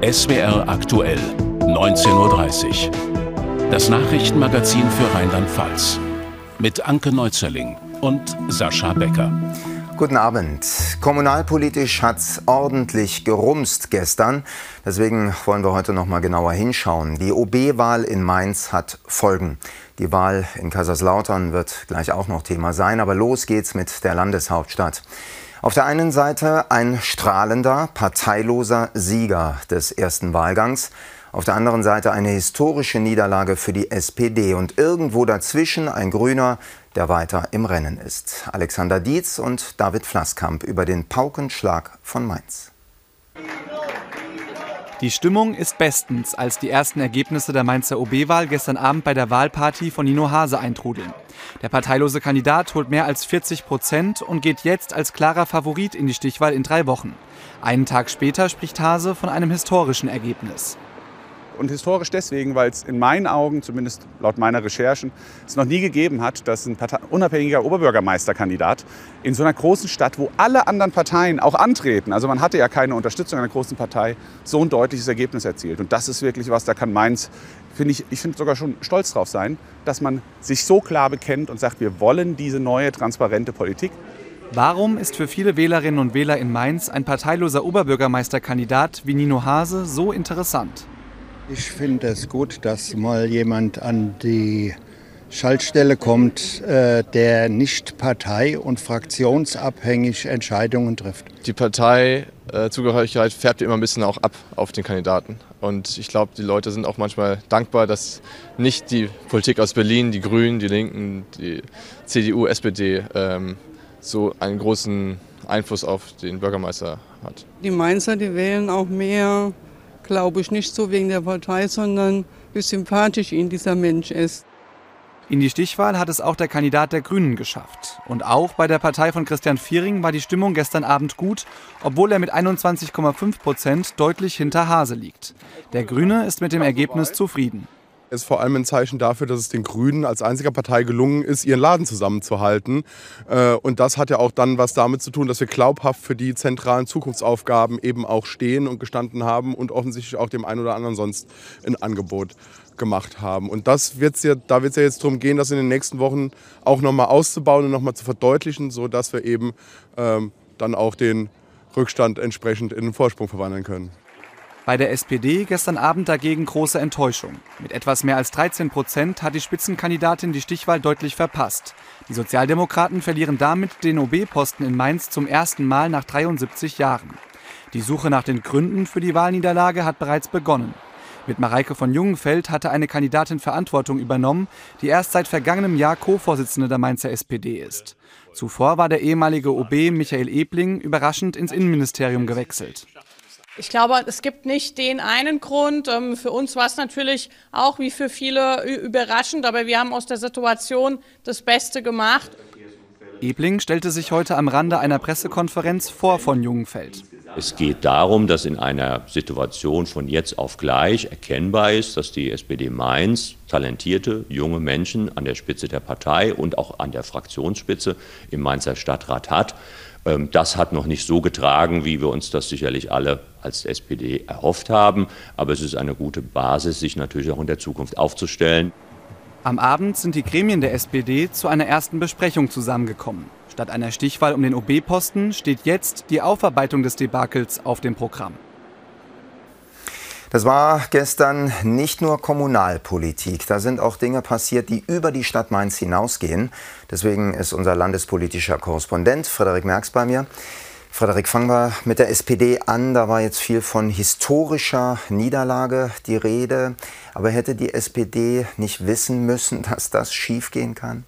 SWR aktuell, 19.30 Uhr. Das Nachrichtenmagazin für Rheinland-Pfalz. Mit Anke Neuzerling und Sascha Becker. Guten Abend. Kommunalpolitisch hat es ordentlich gerumst gestern. Deswegen wollen wir heute noch mal genauer hinschauen. Die OB-Wahl in Mainz hat Folgen. Die Wahl in Kaiserslautern wird gleich auch noch Thema sein. Aber los geht's mit der Landeshauptstadt. Auf der einen Seite ein strahlender, parteiloser Sieger des ersten Wahlgangs. Auf der anderen Seite eine historische Niederlage für die SPD und irgendwo dazwischen ein Grüner, der weiter im Rennen ist. Alexander Dietz und David Flasskamp über den Paukenschlag von Mainz. Die Stimmung ist bestens, als die ersten Ergebnisse der Mainzer OB-Wahl gestern Abend bei der Wahlparty von Nino Hase eintrudeln. Der parteilose Kandidat holt mehr als 40 Prozent und geht jetzt als klarer Favorit in die Stichwahl in drei Wochen. Einen Tag später spricht Hase von einem historischen Ergebnis. Und historisch deswegen, weil es in meinen Augen, zumindest laut meiner Recherchen, es noch nie gegeben hat, dass ein Partei unabhängiger Oberbürgermeisterkandidat in so einer großen Stadt, wo alle anderen Parteien auch antreten, also man hatte ja keine Unterstützung einer großen Partei, so ein deutliches Ergebnis erzielt. Und das ist wirklich was, da kann Mainz, finde ich, ich finde sogar schon stolz drauf sein, dass man sich so klar bekennt und sagt, wir wollen diese neue, transparente Politik. Warum ist für viele Wählerinnen und Wähler in Mainz ein parteiloser Oberbürgermeisterkandidat wie Nino Hase so interessant? Ich finde es gut, dass mal jemand an die Schaltstelle kommt, äh, der nicht partei- und fraktionsabhängig Entscheidungen trifft. Die Parteizugehörigkeit färbt immer ein bisschen auch ab auf den Kandidaten. Und ich glaube, die Leute sind auch manchmal dankbar, dass nicht die Politik aus Berlin, die Grünen, die Linken, die CDU, SPD ähm, so einen großen Einfluss auf den Bürgermeister hat. Die Mainzer, die wählen auch mehr glaube ich, nicht so wegen der Partei, sondern wie sympathisch ihnen dieser Mensch ist. In die Stichwahl hat es auch der Kandidat der Grünen geschafft. Und auch bei der Partei von Christian Viering war die Stimmung gestern Abend gut, obwohl er mit 21,5 Prozent deutlich hinter Hase liegt. Der Grüne ist mit dem Ergebnis zufrieden ist vor allem ein Zeichen dafür, dass es den Grünen als einziger Partei gelungen ist, ihren Laden zusammenzuhalten. Äh, und das hat ja auch dann was damit zu tun, dass wir glaubhaft für die zentralen Zukunftsaufgaben eben auch stehen und gestanden haben und offensichtlich auch dem einen oder anderen sonst ein Angebot gemacht haben. Und das wird's ja, da wird es ja jetzt darum gehen, das in den nächsten Wochen auch nochmal auszubauen und nochmal zu verdeutlichen, sodass wir eben ähm, dann auch den Rückstand entsprechend in einen Vorsprung verwandeln können. Bei der SPD gestern Abend dagegen große Enttäuschung. Mit etwas mehr als 13 Prozent hat die Spitzenkandidatin die Stichwahl deutlich verpasst. Die Sozialdemokraten verlieren damit den OB-Posten in Mainz zum ersten Mal nach 73 Jahren. Die Suche nach den Gründen für die Wahlniederlage hat bereits begonnen. Mit Mareike von Jungenfeld hatte eine Kandidatin Verantwortung übernommen, die erst seit vergangenem Jahr Co-Vorsitzende der Mainzer SPD ist. Zuvor war der ehemalige OB Michael Ebling überraschend ins Innenministerium gewechselt. Ich glaube, es gibt nicht den einen Grund. Ähm, für uns war es natürlich auch wie für viele überraschend, aber wir haben aus der Situation das Beste gemacht. Ebling stellte sich heute am Rande einer Pressekonferenz vor von Jungenfeld. Es geht darum, dass in einer Situation von jetzt auf gleich erkennbar ist, dass die SPD Mainz talentierte junge Menschen an der Spitze der Partei und auch an der Fraktionsspitze im Mainzer Stadtrat hat. Ähm, das hat noch nicht so getragen, wie wir uns das sicherlich alle als SPD erhofft haben. Aber es ist eine gute Basis, sich natürlich auch in der Zukunft aufzustellen. Am Abend sind die Gremien der SPD zu einer ersten Besprechung zusammengekommen. Statt einer Stichwahl um den OB-Posten steht jetzt die Aufarbeitung des Debakels auf dem Programm. Das war gestern nicht nur Kommunalpolitik. Da sind auch Dinge passiert, die über die Stadt Mainz hinausgehen. Deswegen ist unser landespolitischer Korrespondent Frederik Merks bei mir. Frederik, fangen wir mit der SPD an. Da war jetzt viel von historischer Niederlage die Rede. Aber hätte die SPD nicht wissen müssen, dass das schiefgehen kann?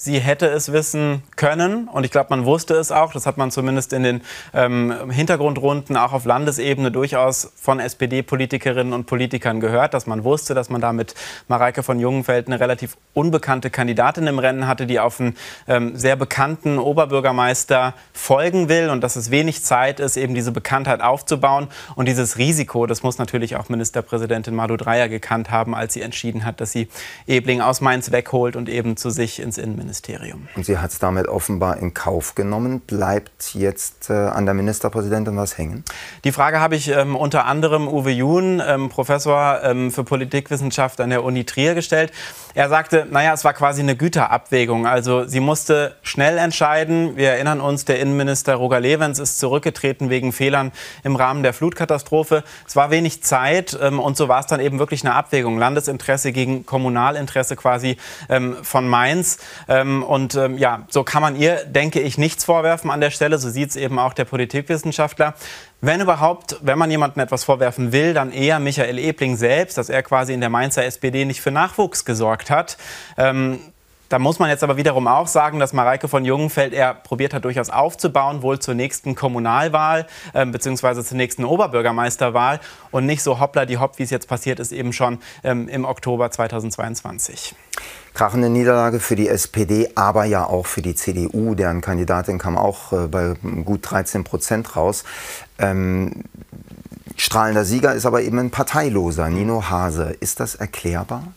Sie hätte es wissen können und ich glaube, man wusste es auch. Das hat man zumindest in den ähm, Hintergrundrunden auch auf Landesebene durchaus von SPD-Politikerinnen und Politikern gehört, dass man wusste, dass man da mit Mareike von Jungenfeld eine relativ unbekannte Kandidatin im Rennen hatte, die auf einen ähm, sehr bekannten Oberbürgermeister folgen will und dass es wenig Zeit ist, eben diese Bekanntheit aufzubauen. Und dieses Risiko, das muss natürlich auch Ministerpräsidentin Madu Dreyer gekannt haben, als sie entschieden hat, dass sie Ebling aus Mainz wegholt und eben zu sich ins Innenministerium Innenministerium. Und sie hat es damit offenbar in Kauf genommen. Bleibt jetzt äh, an der Ministerpräsidentin was hängen? Die Frage habe ich ähm, unter anderem Uwe Jun, ähm, Professor ähm, für Politikwissenschaft an der Uni Trier, gestellt. Er sagte, naja, es war quasi eine Güterabwägung. Also sie musste schnell entscheiden. Wir erinnern uns, der Innenminister Roger Levens ist zurückgetreten wegen Fehlern im Rahmen der Flutkatastrophe. Es war wenig Zeit ähm, und so war es dann eben wirklich eine Abwägung. Landesinteresse gegen Kommunalinteresse quasi ähm, von Mainz. Ähm, und ähm, ja, so kann man ihr, denke ich, nichts vorwerfen an der Stelle. So sieht es eben auch der Politikwissenschaftler. Wenn überhaupt, wenn man jemandem etwas vorwerfen will, dann eher Michael Ebling selbst, dass er quasi in der Mainzer SPD nicht für Nachwuchs gesorgt hat. Ähm, da muss man jetzt aber wiederum auch sagen, dass Mareike von Jungenfeld er probiert hat, durchaus aufzubauen, wohl zur nächsten Kommunalwahl äh, bzw. zur nächsten Oberbürgermeisterwahl und nicht so hoppla die hopp, wie es jetzt passiert ist, eben schon ähm, im Oktober 2022. Krachende Niederlage für die SPD, aber ja auch für die CDU. Deren Kandidatin kam auch äh, bei gut 13 Prozent raus. Ähm, strahlender Sieger ist aber eben ein Parteiloser, Nino Hase. Ist das erklärbar?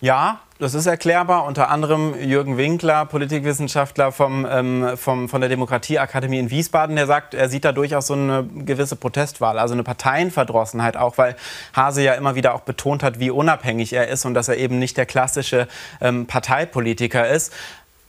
Ja, das ist erklärbar. Unter anderem Jürgen Winkler, Politikwissenschaftler vom, ähm, vom, von der Demokratieakademie in Wiesbaden, der sagt, er sieht da durchaus so eine gewisse Protestwahl, also eine Parteienverdrossenheit auch, weil Hase ja immer wieder auch betont hat, wie unabhängig er ist und dass er eben nicht der klassische ähm, Parteipolitiker ist.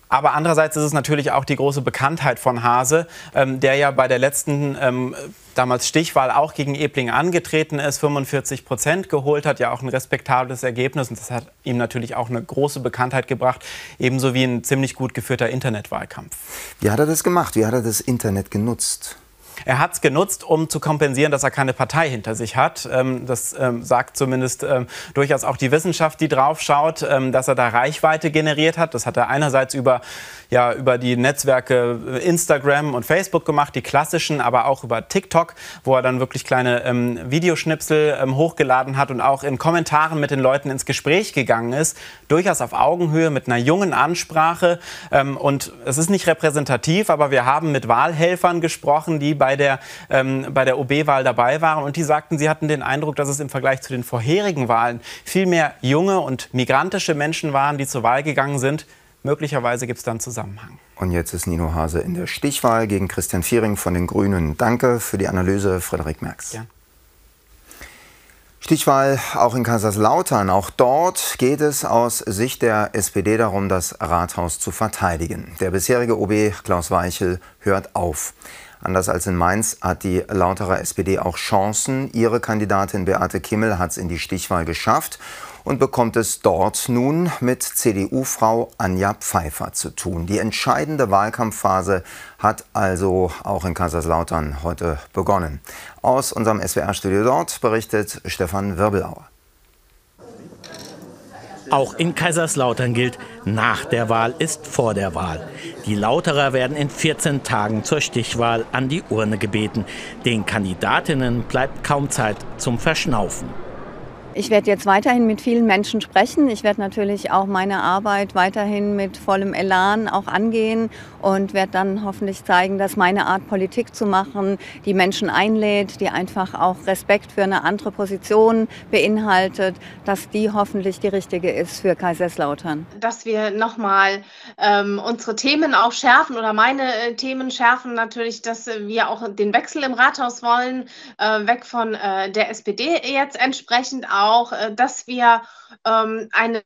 Aber andererseits ist es natürlich auch die große Bekanntheit von Hase, ähm, der ja bei der letzten ähm, damals Stichwahl auch gegen Ebling angetreten ist, 45 Prozent geholt hat, ja auch ein respektables Ergebnis. Und das hat ihm natürlich auch eine große Bekanntheit gebracht, ebenso wie ein ziemlich gut geführter Internetwahlkampf. Wie hat er das gemacht? Wie hat er das Internet genutzt? Er hat es genutzt, um zu kompensieren, dass er keine Partei hinter sich hat. Ähm, das ähm, sagt zumindest ähm, durchaus auch die Wissenschaft, die drauf schaut, dass er da Reichweite generiert hat. Das hat er einerseits über, ja, über die Netzwerke Instagram und Facebook gemacht, die klassischen, aber auch über TikTok, wo er dann wirklich kleine ähm, Videoschnipsel ähm, hochgeladen hat und auch in Kommentaren mit den Leuten ins Gespräch gegangen ist. Durchaus auf Augenhöhe mit einer jungen Ansprache. Ähm, und es ist nicht repräsentativ, aber wir haben mit Wahlhelfern gesprochen, die bei bei der, ähm, bei der OB-Wahl dabei waren. Und die sagten, sie hatten den Eindruck, dass es im Vergleich zu den vorherigen Wahlen viel mehr junge und migrantische Menschen waren, die zur Wahl gegangen sind. Möglicherweise gibt es da einen Zusammenhang. Und jetzt ist Nino Hase in der Stichwahl gegen Christian Viering von den Grünen. Danke für die Analyse, Frederik Merx. Ja. Stichwahl auch in Kaiserslautern. Auch dort geht es aus Sicht der SPD darum, das Rathaus zu verteidigen. Der bisherige OB Klaus Weichel hört auf. Anders als in Mainz hat die Lauterer SPD auch Chancen. Ihre Kandidatin Beate Kimmel hat es in die Stichwahl geschafft und bekommt es dort nun mit CDU-Frau Anja Pfeiffer zu tun. Die entscheidende Wahlkampfphase hat also auch in Kaiserslautern heute begonnen. Aus unserem SWR-Studio dort berichtet Stefan Wirbelauer. Auch in Kaiserslautern gilt, nach der Wahl ist vor der Wahl. Die Lauterer werden in 14 Tagen zur Stichwahl an die Urne gebeten. Den Kandidatinnen bleibt kaum Zeit zum Verschnaufen. Ich werde jetzt weiterhin mit vielen Menschen sprechen. Ich werde natürlich auch meine Arbeit weiterhin mit vollem Elan auch angehen und werde dann hoffentlich zeigen, dass meine Art Politik zu machen die Menschen einlädt, die einfach auch Respekt für eine andere Position beinhaltet, dass die hoffentlich die richtige ist für Kaiserslautern. Dass wir nochmal ähm, unsere Themen auch schärfen oder meine äh, Themen schärfen natürlich, dass wir auch den Wechsel im Rathaus wollen, äh, weg von äh, der SPD jetzt entsprechend auch, äh, dass wir ähm, eine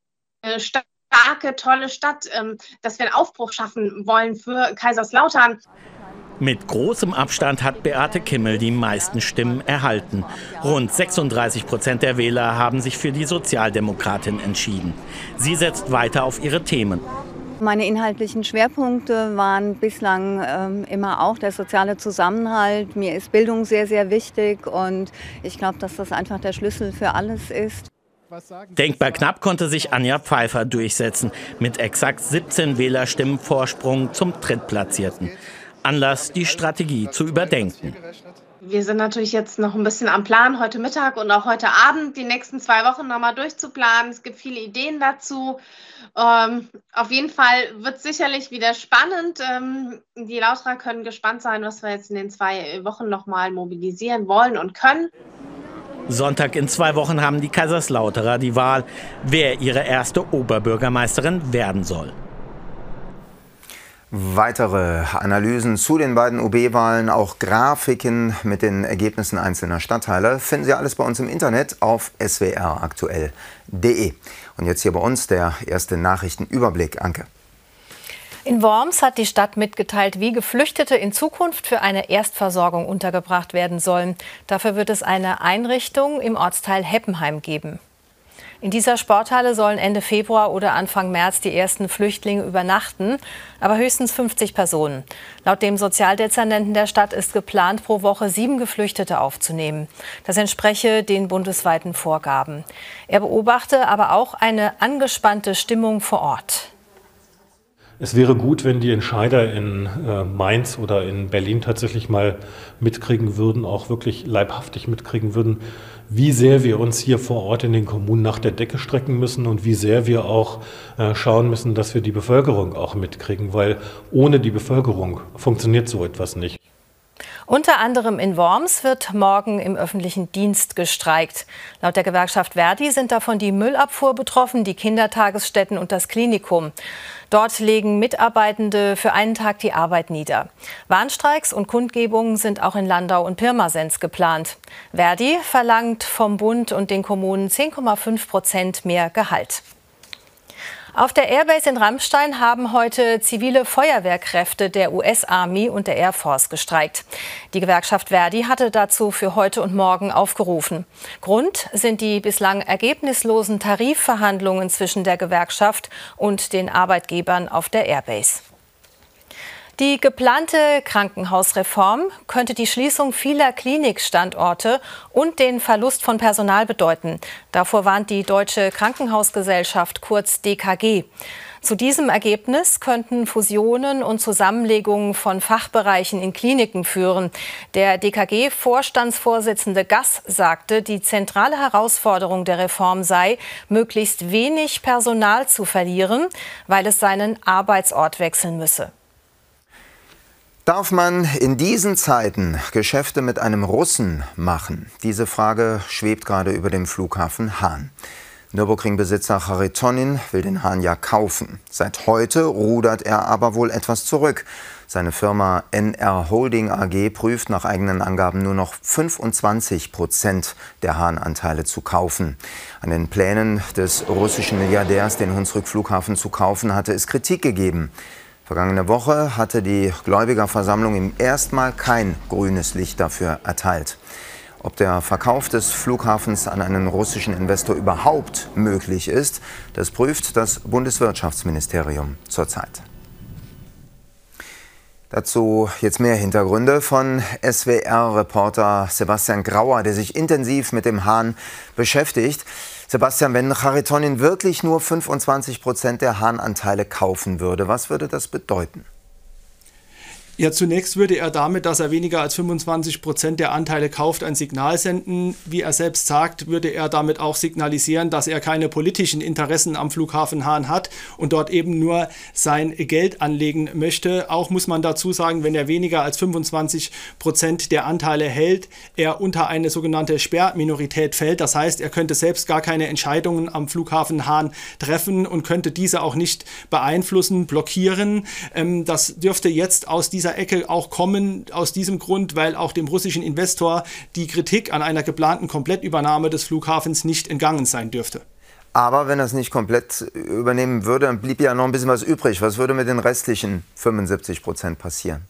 starke, tolle Stadt, ähm, dass wir einen Aufbruch schaffen wollen für Kaiserslautern. Mit großem Abstand hat Beate Kimmel die meisten Stimmen erhalten. Rund 36 Prozent der Wähler haben sich für die Sozialdemokratin entschieden. Sie setzt weiter auf ihre Themen. Meine inhaltlichen Schwerpunkte waren bislang ähm, immer auch der soziale Zusammenhalt. Mir ist Bildung sehr, sehr wichtig und ich glaube, dass das einfach der Schlüssel für alles ist. Denkbar knapp konnte sich Anja Pfeiffer durchsetzen, mit exakt 17 Wählerstimmen Vorsprung zum Drittplatzierten. Anlass, die Strategie zu überdenken. Wir sind natürlich jetzt noch ein bisschen am Plan, heute Mittag und auch heute Abend die nächsten zwei Wochen nochmal durchzuplanen. Es gibt viele Ideen dazu. Ähm, auf jeden Fall wird es sicherlich wieder spannend. Ähm, die Lauterer können gespannt sein, was wir jetzt in den zwei Wochen nochmal mobilisieren wollen und können. Sonntag in zwei Wochen haben die Kaiserslauterer die Wahl, wer ihre erste Oberbürgermeisterin werden soll. Weitere Analysen zu den beiden OB-Wahlen, auch Grafiken mit den Ergebnissen einzelner Stadtteile, finden Sie alles bei uns im Internet auf swraktuell.de. Und jetzt hier bei uns der erste Nachrichtenüberblick. Anke. In Worms hat die Stadt mitgeteilt, wie Geflüchtete in Zukunft für eine Erstversorgung untergebracht werden sollen. Dafür wird es eine Einrichtung im Ortsteil Heppenheim geben. In dieser Sporthalle sollen Ende Februar oder Anfang März die ersten Flüchtlinge übernachten, aber höchstens 50 Personen. Laut dem Sozialdezernenten der Stadt ist geplant, pro Woche sieben Geflüchtete aufzunehmen. Das entspreche den bundesweiten Vorgaben. Er beobachte aber auch eine angespannte Stimmung vor Ort. Es wäre gut, wenn die Entscheider in äh, Mainz oder in Berlin tatsächlich mal mitkriegen würden, auch wirklich leibhaftig mitkriegen würden, wie sehr wir uns hier vor Ort in den Kommunen nach der Decke strecken müssen und wie sehr wir auch äh, schauen müssen, dass wir die Bevölkerung auch mitkriegen, weil ohne die Bevölkerung funktioniert so etwas nicht. Unter anderem in Worms wird morgen im öffentlichen Dienst gestreikt. Laut der Gewerkschaft Verdi sind davon die Müllabfuhr betroffen, die Kindertagesstätten und das Klinikum. Dort legen Mitarbeitende für einen Tag die Arbeit nieder. Warnstreiks und Kundgebungen sind auch in Landau und Pirmasens geplant. Verdi verlangt vom Bund und den Kommunen 10,5 Prozent mehr Gehalt. Auf der Airbase in Rammstein haben heute zivile Feuerwehrkräfte der US-Army und der Air Force gestreikt. Die Gewerkschaft Verdi hatte dazu für heute und morgen aufgerufen. Grund sind die bislang ergebnislosen Tarifverhandlungen zwischen der Gewerkschaft und den Arbeitgebern auf der Airbase. Die geplante Krankenhausreform könnte die Schließung vieler Klinikstandorte und den Verlust von Personal bedeuten. Davor warnt die Deutsche Krankenhausgesellschaft kurz DKG. Zu diesem Ergebnis könnten Fusionen und Zusammenlegungen von Fachbereichen in Kliniken führen. Der DKG-Vorstandsvorsitzende Gass sagte, die zentrale Herausforderung der Reform sei, möglichst wenig Personal zu verlieren, weil es seinen Arbeitsort wechseln müsse. Darf man in diesen Zeiten Geschäfte mit einem Russen machen? Diese Frage schwebt gerade über dem Flughafen Hahn. Nürburgring-Besitzer Charitonin will den Hahn ja kaufen. Seit heute rudert er aber wohl etwas zurück. Seine Firma NR Holding AG prüft nach eigenen Angaben nur noch 25 Prozent der Hahn-Anteile zu kaufen. An den Plänen des russischen Milliardärs, den Hunsrück-Flughafen zu kaufen, hatte es Kritik gegeben. Vergangene Woche hatte die Gläubigerversammlung ihm erstmal kein grünes Licht dafür erteilt. Ob der Verkauf des Flughafens an einen russischen Investor überhaupt möglich ist, das prüft das Bundeswirtschaftsministerium zurzeit. Dazu jetzt mehr Hintergründe von SWR-Reporter Sebastian Grauer, der sich intensiv mit dem Hahn beschäftigt. Sebastian, wenn Charitonin wirklich nur 25 Prozent der Hahnanteile kaufen würde, was würde das bedeuten? Ja, zunächst würde er damit, dass er weniger als 25 Prozent der Anteile kauft, ein Signal senden. Wie er selbst sagt, würde er damit auch signalisieren, dass er keine politischen Interessen am Flughafen Hahn hat und dort eben nur sein Geld anlegen möchte. Auch muss man dazu sagen, wenn er weniger als 25 Prozent der Anteile hält, er unter eine sogenannte Sperrminorität fällt. Das heißt, er könnte selbst gar keine Entscheidungen am Flughafen Hahn treffen und könnte diese auch nicht beeinflussen, blockieren. Ähm, das dürfte jetzt aus diesem dieser Ecke auch kommen, aus diesem Grund, weil auch dem russischen Investor die Kritik an einer geplanten Komplettübernahme des Flughafens nicht entgangen sein dürfte. Aber wenn er es nicht komplett übernehmen würde, dann blieb ja noch ein bisschen was übrig. Was würde mit den restlichen 75 Prozent passieren?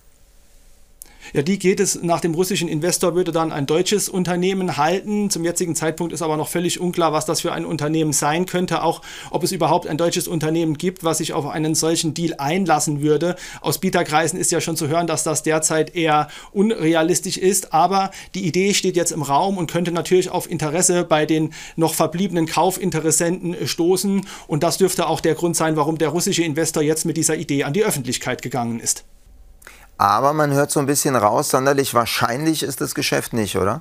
Ja, die geht es nach dem russischen Investor, würde dann ein deutsches Unternehmen halten. Zum jetzigen Zeitpunkt ist aber noch völlig unklar, was das für ein Unternehmen sein könnte, auch ob es überhaupt ein deutsches Unternehmen gibt, was sich auf einen solchen Deal einlassen würde. Aus Bieterkreisen ist ja schon zu hören, dass das derzeit eher unrealistisch ist, aber die Idee steht jetzt im Raum und könnte natürlich auf Interesse bei den noch verbliebenen Kaufinteressenten stoßen und das dürfte auch der Grund sein, warum der russische Investor jetzt mit dieser Idee an die Öffentlichkeit gegangen ist. Aber man hört so ein bisschen raus, sonderlich wahrscheinlich ist das Geschäft nicht, oder?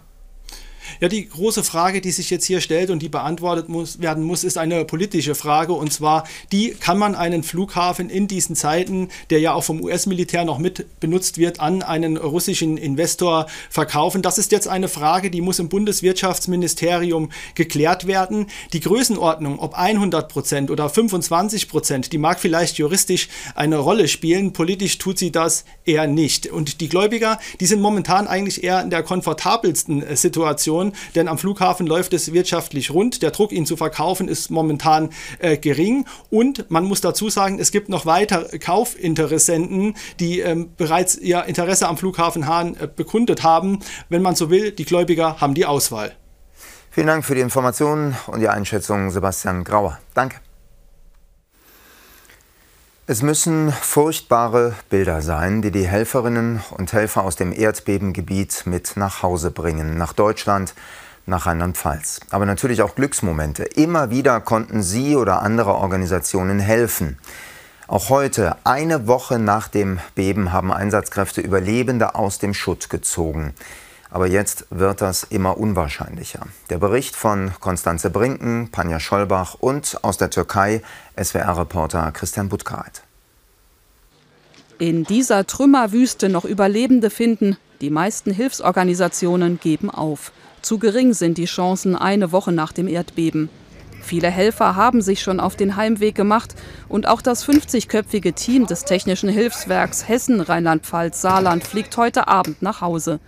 Ja, die große Frage, die sich jetzt hier stellt und die beantwortet muss, werden muss, ist eine politische Frage. Und zwar, die kann man einen Flughafen in diesen Zeiten, der ja auch vom US-Militär noch mit benutzt wird, an einen russischen Investor verkaufen? Das ist jetzt eine Frage, die muss im Bundeswirtschaftsministerium geklärt werden. Die Größenordnung, ob 100 Prozent oder 25 Prozent, die mag vielleicht juristisch eine Rolle spielen. Politisch tut sie das eher nicht. Und die Gläubiger, die sind momentan eigentlich eher in der komfortabelsten äh, Denn am Flughafen läuft es wirtschaftlich rund. Der Druck, ihn zu verkaufen, ist momentan äh, gering. Und man muss dazu sagen, es gibt noch weitere Kaufinteressenten, die ähm, bereits ihr Interesse am Flughafen Hahn äh, bekundet haben. Wenn man so will, die Gläubiger haben die Auswahl. Vielen Dank für die Informationen und die Einschätzung, Sebastian Grauer. Danke. Es müssen furchtbare Bilder sein, die die Helferinnen und Helfer aus dem Erdbebengebiet mit nach Hause bringen, nach Deutschland, nach Rheinland-Pfalz. Aber natürlich auch Glücksmomente. Immer wieder konnten Sie oder andere Organisationen helfen. Auch heute, eine Woche nach dem Beben, haben Einsatzkräfte Überlebende aus dem Schutt gezogen. Aber jetzt wird das immer unwahrscheinlicher. Der Bericht von Konstanze Brinken, Panja Schollbach und aus der Türkei SWR-Reporter Christian Butkait. In dieser Trümmerwüste noch Überlebende finden, die meisten Hilfsorganisationen geben auf. Zu gering sind die Chancen eine Woche nach dem Erdbeben. Viele Helfer haben sich schon auf den Heimweg gemacht und auch das 50-köpfige Team des Technischen Hilfswerks Hessen, Rheinland-Pfalz, Saarland fliegt heute Abend nach Hause.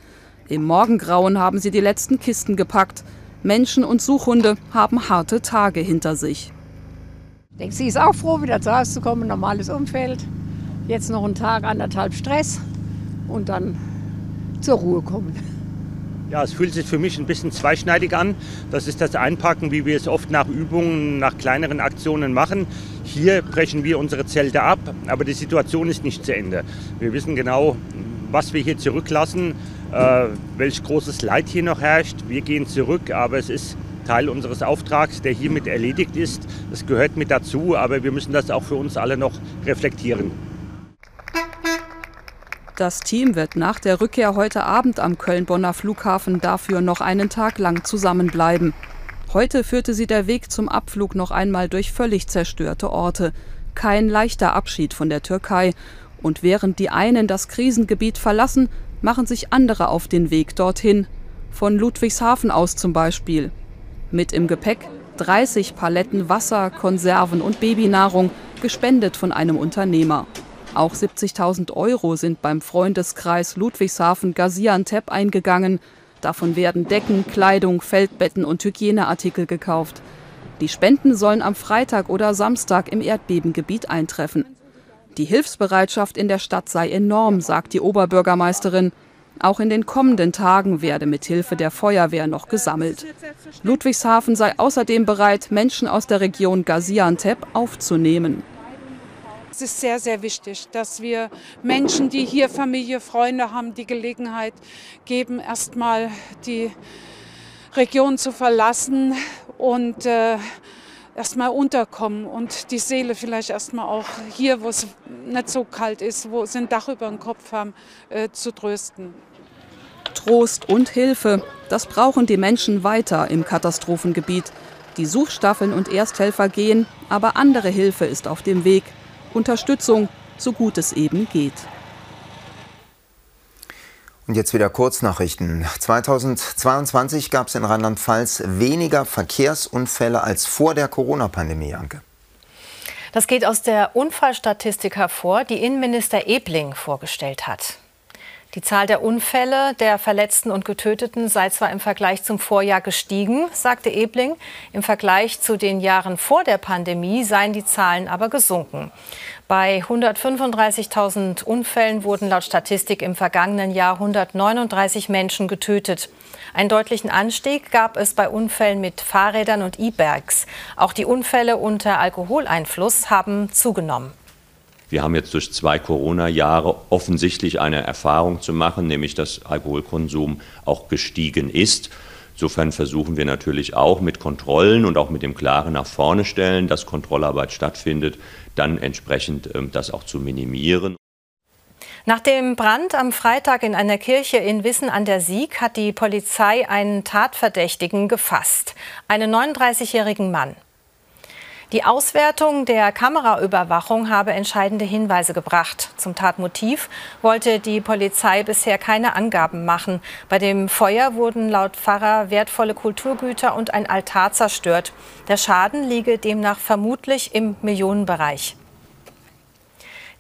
Im Morgengrauen haben sie die letzten Kisten gepackt. Menschen und Suchhunde haben harte Tage hinter sich. Ich denke, sie ist auch froh, wieder zu Hause zu kommen, normales Umfeld. Jetzt noch einen Tag, anderthalb Stress und dann zur Ruhe kommen. Ja, es fühlt sich für mich ein bisschen zweischneidig an. Das ist das Einpacken, wie wir es oft nach Übungen, nach kleineren Aktionen machen. Hier brechen wir unsere Zelte ab, aber die Situation ist nicht zu Ende. Wir wissen genau, was wir hier zurücklassen äh, welch großes Leid hier noch herrscht. Wir gehen zurück, aber es ist Teil unseres Auftrags, der hiermit erledigt ist. Das gehört mit dazu, aber wir müssen das auch für uns alle noch reflektieren. Das Team wird nach der Rückkehr heute Abend am Köln-Bonner Flughafen dafür noch einen Tag lang zusammenbleiben. Heute führte sie der Weg zum Abflug noch einmal durch völlig zerstörte Orte. Kein leichter Abschied von der Türkei. Und während die einen das Krisengebiet verlassen, machen sich andere auf den Weg dorthin, von Ludwigshafen aus zum Beispiel. Mit im Gepäck 30 Paletten Wasser, Konserven und Babynahrung, gespendet von einem Unternehmer. Auch 70.000 Euro sind beim Freundeskreis Ludwigshafen Gaziantep eingegangen. Davon werden Decken, Kleidung, Feldbetten und Hygieneartikel gekauft. Die Spenden sollen am Freitag oder Samstag im Erdbebengebiet eintreffen. Die Hilfsbereitschaft in der Stadt sei enorm, sagt die Oberbürgermeisterin. Auch in den kommenden Tagen werde mit Hilfe der Feuerwehr noch gesammelt. Ludwigshafen sei außerdem bereit, Menschen aus der Region Gaziantep aufzunehmen. Es ist sehr, sehr wichtig, dass wir Menschen, die hier Familie, Freunde haben, die Gelegenheit geben, erstmal die Region zu verlassen und äh, erstmal unterkommen und die Seele vielleicht erstmal auch hier, wo es nicht so kalt ist, wo sie ein Dach über dem Kopf haben, äh, zu trösten. Trost und Hilfe, das brauchen die Menschen weiter im Katastrophengebiet. Die Suchstaffeln und Ersthelfer gehen, aber andere Hilfe ist auf dem Weg. Unterstützung, so gut es eben geht. Und jetzt wieder Kurznachrichten. 2022 gab es in Rheinland-Pfalz weniger Verkehrsunfälle als vor der Corona-Pandemie, Anke. Das geht aus der Unfallstatistik hervor, die Innenminister Ebling vorgestellt hat. Die Zahl der Unfälle, der Verletzten und Getöteten sei zwar im Vergleich zum Vorjahr gestiegen, sagte Ebling. Im Vergleich zu den Jahren vor der Pandemie seien die Zahlen aber gesunken. Bei 135.000 Unfällen wurden laut Statistik im vergangenen Jahr 139 Menschen getötet. Einen deutlichen Anstieg gab es bei Unfällen mit Fahrrädern und E-Bikes. Auch die Unfälle unter Alkoholeinfluss haben zugenommen. Wir haben jetzt durch zwei Corona-Jahre offensichtlich eine Erfahrung zu machen, nämlich dass Alkoholkonsum auch gestiegen ist. Insofern versuchen wir natürlich auch mit Kontrollen und auch mit dem klaren nach vorne stellen, dass Kontrollarbeit stattfindet, dann entsprechend ähm, das auch zu minimieren. Nach dem Brand am Freitag in einer Kirche in Wissen an der Sieg hat die Polizei einen Tatverdächtigen gefasst, einen 39-jährigen Mann. Die Auswertung der Kameraüberwachung habe entscheidende Hinweise gebracht. Zum Tatmotiv wollte die Polizei bisher keine Angaben machen. Bei dem Feuer wurden laut Pfarrer wertvolle Kulturgüter und ein Altar zerstört. Der Schaden liege demnach vermutlich im Millionenbereich.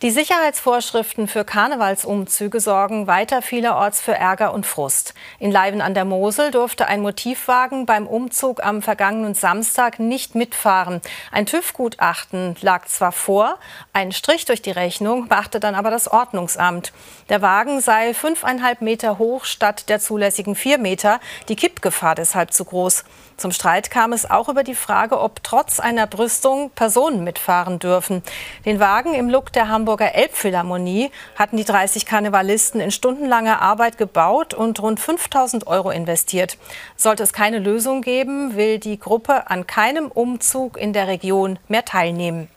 Die Sicherheitsvorschriften für Karnevalsumzüge sorgen weiter vielerorts für Ärger und Frust. In Leiven an der Mosel durfte ein Motivwagen beim Umzug am vergangenen Samstag nicht mitfahren. Ein TÜV-Gutachten lag zwar vor, ein Strich durch die Rechnung machte dann aber das Ordnungsamt. Der Wagen sei fünfeinhalb Meter hoch statt der zulässigen vier Meter, die Kippgefahr deshalb zu groß. Zum Streit kam es auch über die Frage, ob trotz einer Brüstung Personen mitfahren dürfen. Den Wagen im Look der Hamburger Elbphilharmonie hatten die 30 Karnevalisten in stundenlanger Arbeit gebaut und rund 5000 Euro investiert. Sollte es keine Lösung geben, will die Gruppe an keinem Umzug in der Region mehr teilnehmen.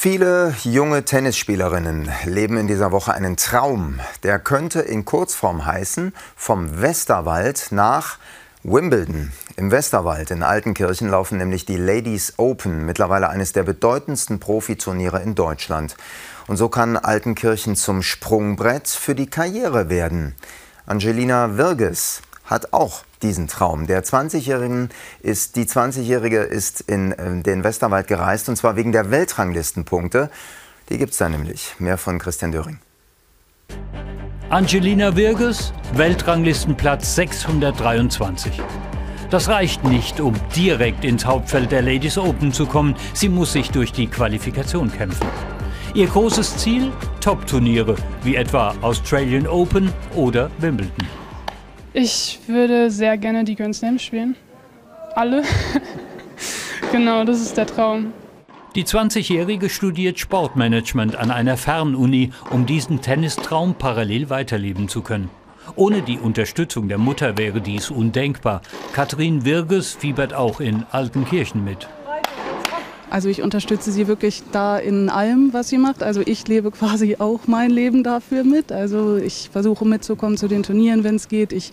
Viele junge Tennisspielerinnen leben in dieser Woche einen Traum. Der könnte in Kurzform heißen, vom Westerwald nach Wimbledon im Westerwald in Altenkirchen laufen nämlich die Ladies Open, mittlerweile eines der bedeutendsten Profiturniere in Deutschland. Und so kann Altenkirchen zum Sprungbrett für die Karriere werden. Angelina Wirges hat auch diesen Traum. Der 20-Jährigen ist, die 20-Jährige ist in äh, den Westerwald gereist und zwar wegen der Weltranglistenpunkte. Die gibt es da nämlich. Mehr von Christian Döring. Angelina Wirges, Weltranglistenplatz 623. Das reicht nicht, um direkt ins Hauptfeld der Ladies Open zu kommen. Sie muss sich durch die Qualifikation kämpfen. Ihr großes Ziel? Top-Turniere, wie etwa Australian Open oder Wimbledon. Ich würde sehr gerne die Grand Slam spielen. Alle. genau, das ist der Traum. Die 20-Jährige studiert Sportmanagement an einer Fernuni, um diesen Tennistraum parallel weiterleben zu können. Ohne die Unterstützung der Mutter wäre dies undenkbar. Katrin Wirges fiebert auch in Altenkirchen mit. Also ich unterstütze sie wirklich da in allem, was sie macht. Also ich lebe quasi auch mein Leben dafür mit. Also ich versuche mitzukommen zu den Turnieren, wenn es geht. Ich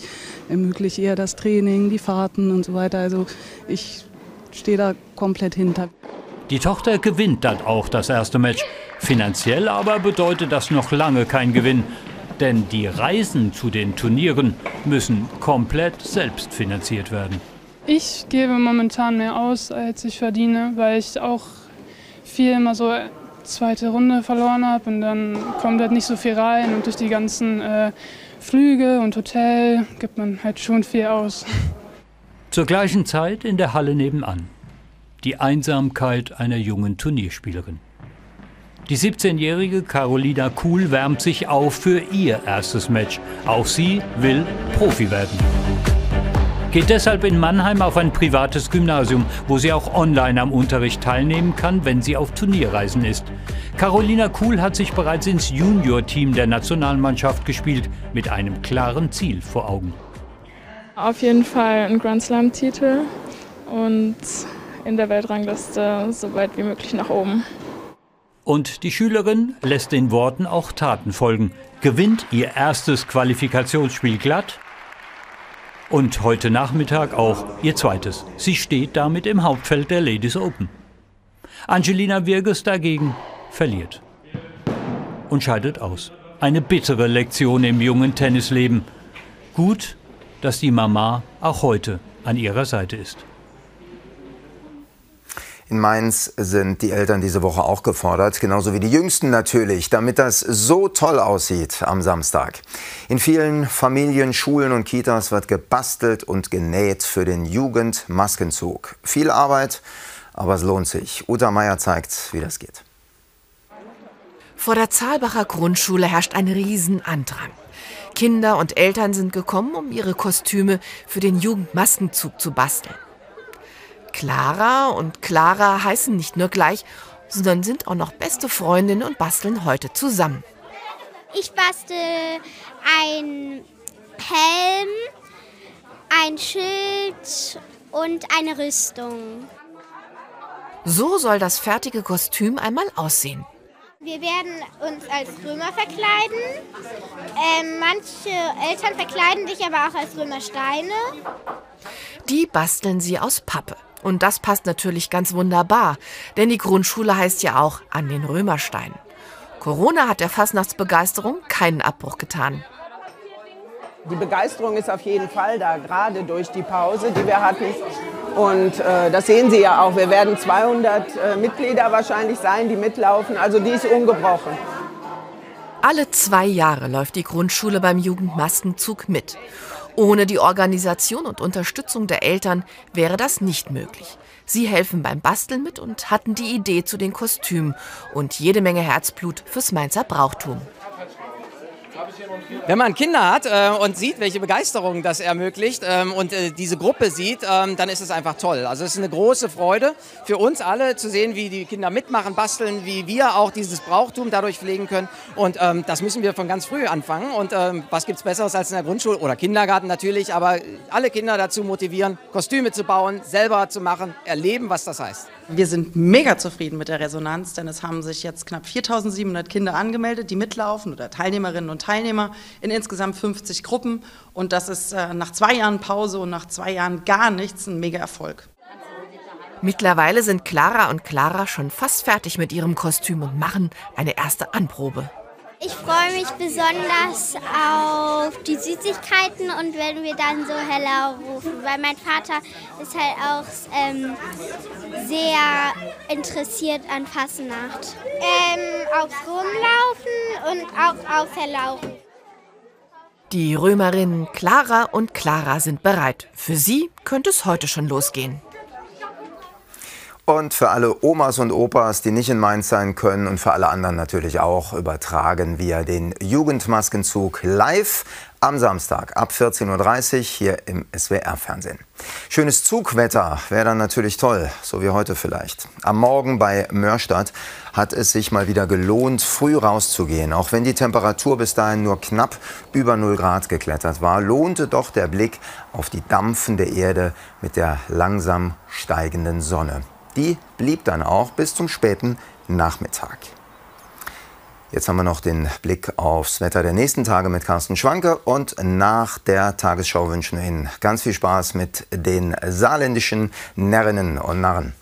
ermögliche ihr das Training, die Fahrten und so weiter. Also ich stehe da komplett hinter. Die Tochter gewinnt dann auch das erste Match. Finanziell aber bedeutet das noch lange kein Gewinn. Denn die Reisen zu den Turnieren müssen komplett selbst finanziert werden. Ich gebe momentan mehr aus, als ich verdiene, weil ich auch viel immer so zweite Runde verloren habe und dann kommt halt nicht so viel rein und durch die ganzen äh, Flüge und Hotel gibt man halt schon viel aus. Zur gleichen Zeit in der Halle nebenan die Einsamkeit einer jungen Turnierspielerin. Die 17-jährige Carolina Kuhl wärmt sich auf für ihr erstes Match. Auch sie will Profi werden. Geht deshalb in Mannheim auf ein privates Gymnasium, wo sie auch online am Unterricht teilnehmen kann, wenn sie auf Turnierreisen ist. Carolina Kuhl hat sich bereits ins Junior-Team der Nationalmannschaft gespielt, mit einem klaren Ziel vor Augen. Auf jeden Fall ein Grand Slam-Titel und in der Weltrangliste so weit wie möglich nach oben. Und die Schülerin lässt den Worten auch Taten folgen, gewinnt ihr erstes Qualifikationsspiel glatt und heute Nachmittag auch ihr zweites. Sie steht damit im Hauptfeld der Ladies Open. Angelina Wirges dagegen verliert und scheidet aus. Eine bittere Lektion im jungen Tennisleben. Gut, dass die Mama auch heute an ihrer Seite ist. In Mainz sind die Eltern diese Woche auch gefordert, genauso wie die Jüngsten natürlich, damit das so toll aussieht am Samstag. In vielen Familien, Schulen und Kitas wird gebastelt und genäht für den Jugendmaskenzug. Viel Arbeit, aber es lohnt sich. Uta Meier zeigt, wie das geht. Vor der Zahlbacher Grundschule herrscht ein Riesenandrang. Kinder und Eltern sind gekommen, um ihre Kostüme für den Jugendmaskenzug zu basteln. Clara und Clara heißen nicht nur gleich, sondern sind auch noch beste Freundinnen und basteln heute zusammen. Ich bastel ein Helm, ein Schild und eine Rüstung. So soll das fertige Kostüm einmal aussehen. Wir werden uns als Römer verkleiden. Ähm, manche Eltern verkleiden sich aber auch als Römersteine. Die basteln sie aus Pappe. Und das passt natürlich ganz wunderbar, denn die Grundschule heißt ja auch an den Römerstein. Corona hat der Fastnachtsbegeisterung keinen Abbruch getan. Die Begeisterung ist auf jeden Fall da, gerade durch die Pause, die wir hatten. Und äh, das sehen Sie ja auch. Wir werden 200 äh, Mitglieder wahrscheinlich sein, die mitlaufen. Also die ist ungebrochen. Alle zwei Jahre läuft die Grundschule beim Jugendmaskenzug mit. Ohne die Organisation und Unterstützung der Eltern wäre das nicht möglich. Sie helfen beim Basteln mit und hatten die Idee zu den Kostümen und jede Menge Herzblut fürs Mainzer Brauchtum. Wenn man Kinder hat äh, und sieht, welche Begeisterung das ermöglicht ähm, und äh, diese Gruppe sieht, ähm, dann ist es einfach toll. Also es ist eine große Freude für uns alle zu sehen, wie die Kinder mitmachen, basteln, wie wir auch dieses Brauchtum dadurch pflegen können. Und ähm, das müssen wir von ganz früh anfangen. Und ähm, was gibt es Besseres als in der Grundschule oder Kindergarten natürlich, aber alle Kinder dazu motivieren, Kostüme zu bauen, selber zu machen, erleben, was das heißt. Wir sind mega zufrieden mit der Resonanz, denn es haben sich jetzt knapp 4700 Kinder angemeldet, die mitlaufen oder Teilnehmerinnen und Teilnehmer in insgesamt 50 Gruppen. Und das ist äh, nach zwei Jahren Pause und nach zwei Jahren gar nichts ein mega Erfolg. Mittlerweile sind Clara und Clara schon fast fertig mit ihrem Kostüm und machen eine erste Anprobe. Ich freue mich besonders auf die Süßigkeiten und wenn wir dann so heller rufen, weil mein Vater ist halt auch ähm, sehr interessiert an Fasnacht. Ähm, aufs Rumlaufen und auch aufs Herlaufen. Die Römerinnen Clara und Clara sind bereit. Für sie könnte es heute schon losgehen. Und für alle Omas und Opas, die nicht in Mainz sein können und für alle anderen natürlich auch, übertragen wir den Jugendmaskenzug live am Samstag ab 14.30 Uhr hier im SWR-Fernsehen. Schönes Zugwetter wäre dann natürlich toll, so wie heute vielleicht. Am Morgen bei Mörstadt hat es sich mal wieder gelohnt, früh rauszugehen. Auch wenn die Temperatur bis dahin nur knapp über 0 Grad geklettert war, lohnte doch der Blick auf die dampfende Erde mit der langsam steigenden Sonne. Die blieb dann auch bis zum späten Nachmittag. Jetzt haben wir noch den Blick aufs Wetter der nächsten Tage mit Carsten Schwanke und nach der Tagesschau wünschen wir Ihnen ganz viel Spaß mit den saarländischen Närrinnen und Narren.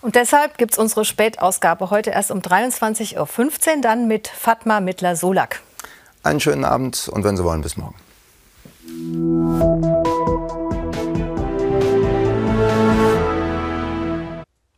Und deshalb gibt es unsere Spätausgabe heute erst um 23.15 Uhr, dann mit Fatma Mittler-Solak. Einen schönen Abend und wenn Sie wollen, bis morgen.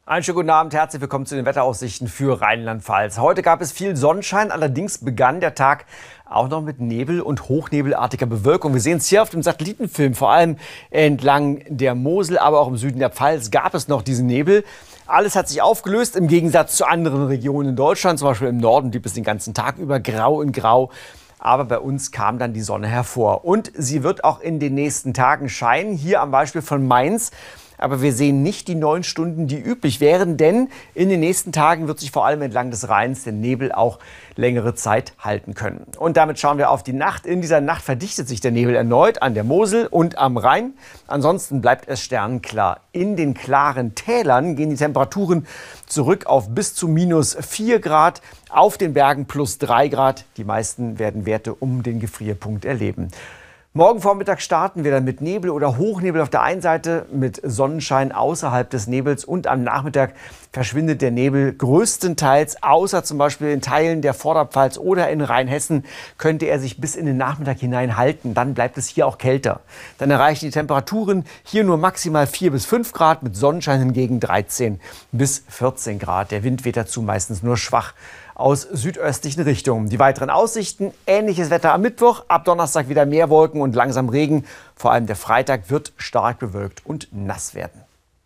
Einen schönen guten Abend, herzlich willkommen zu den Wetteraussichten für Rheinland-Pfalz. Heute gab es viel Sonnenschein, allerdings begann der Tag auch noch mit Nebel und hochnebelartiger Bewölkung. Wir sehen es hier auf dem Satellitenfilm, vor allem entlang der Mosel, aber auch im Süden der Pfalz gab es noch diesen Nebel. Alles hat sich aufgelöst im Gegensatz zu anderen Regionen in Deutschland, zum Beispiel im Norden blieb es den ganzen Tag über grau in grau. Aber bei uns kam dann die Sonne hervor. Und sie wird auch in den nächsten Tagen scheinen. Hier am Beispiel von Mainz aber wir sehen nicht die neun Stunden, die üblich wären, denn in den nächsten Tagen wird sich vor allem entlang des Rheins der Nebel auch längere Zeit halten können. Und damit schauen wir auf die Nacht. In dieser Nacht verdichtet sich der Nebel erneut an der Mosel und am Rhein. Ansonsten bleibt es sternenklar. In den klaren Tälern gehen die Temperaturen zurück auf bis zu minus 4 Grad, auf den Bergen plus 3 Grad. Die meisten werden Werte um den Gefrierpunkt erleben. Morgen Vormittag starten wir dann mit Nebel oder Hochnebel auf der einen Seite, mit Sonnenschein außerhalb des Nebels und am Nachmittag verschwindet der Nebel größtenteils, außer zum Beispiel in Teilen der Vorderpfalz oder in Rheinhessen, könnte er sich bis in den Nachmittag hinein halten. Dann bleibt es hier auch kälter. Dann erreichen die Temperaturen hier nur maximal 4 bis 5 Grad, mit Sonnenschein hingegen 13 bis 14 Grad. Der Wind weht dazu meistens nur schwach aus südöstlichen Richtungen. Die weiteren Aussichten, ähnliches Wetter am Mittwoch, ab Donnerstag wieder mehr Wolken und langsam Regen. Vor allem der Freitag wird stark bewölkt und nass werden.